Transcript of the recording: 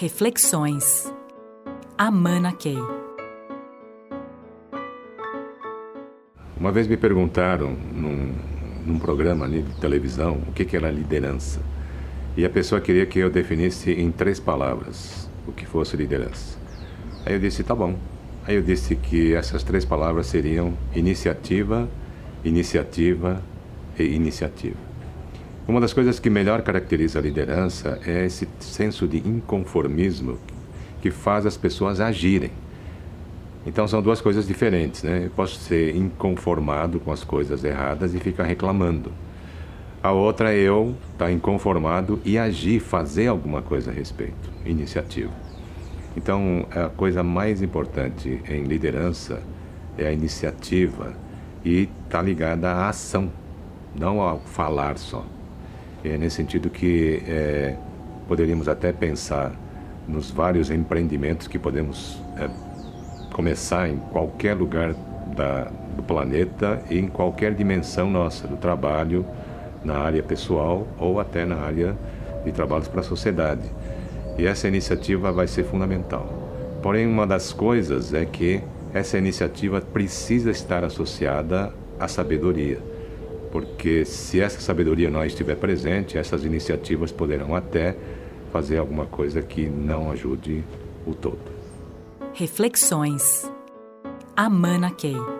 Reflexões. Amana Key. Uma vez me perguntaram num, num programa de televisão o que, que era liderança. E a pessoa queria que eu definisse em três palavras o que fosse liderança. Aí eu disse, tá bom. Aí eu disse que essas três palavras seriam iniciativa, iniciativa e iniciativa. Uma das coisas que melhor caracteriza a liderança é esse senso de inconformismo que faz as pessoas agirem. Então são duas coisas diferentes, né? Eu posso ser inconformado com as coisas erradas e ficar reclamando. A outra é eu estar tá inconformado e agir, fazer alguma coisa a respeito, iniciativa. Então, a coisa mais importante em liderança é a iniciativa e está ligada à ação, não ao falar só. É nesse sentido que é, poderíamos até pensar nos vários empreendimentos que podemos é, começar em qualquer lugar da, do planeta e em qualquer dimensão nossa, do trabalho, na área pessoal ou até na área de trabalhos para a sociedade. E essa iniciativa vai ser fundamental. Porém, uma das coisas é que essa iniciativa precisa estar associada à sabedoria, porque se essa sabedoria não estiver presente, essas iniciativas poderão até fazer alguma coisa que não ajude o todo. Reflexões. Amana Key.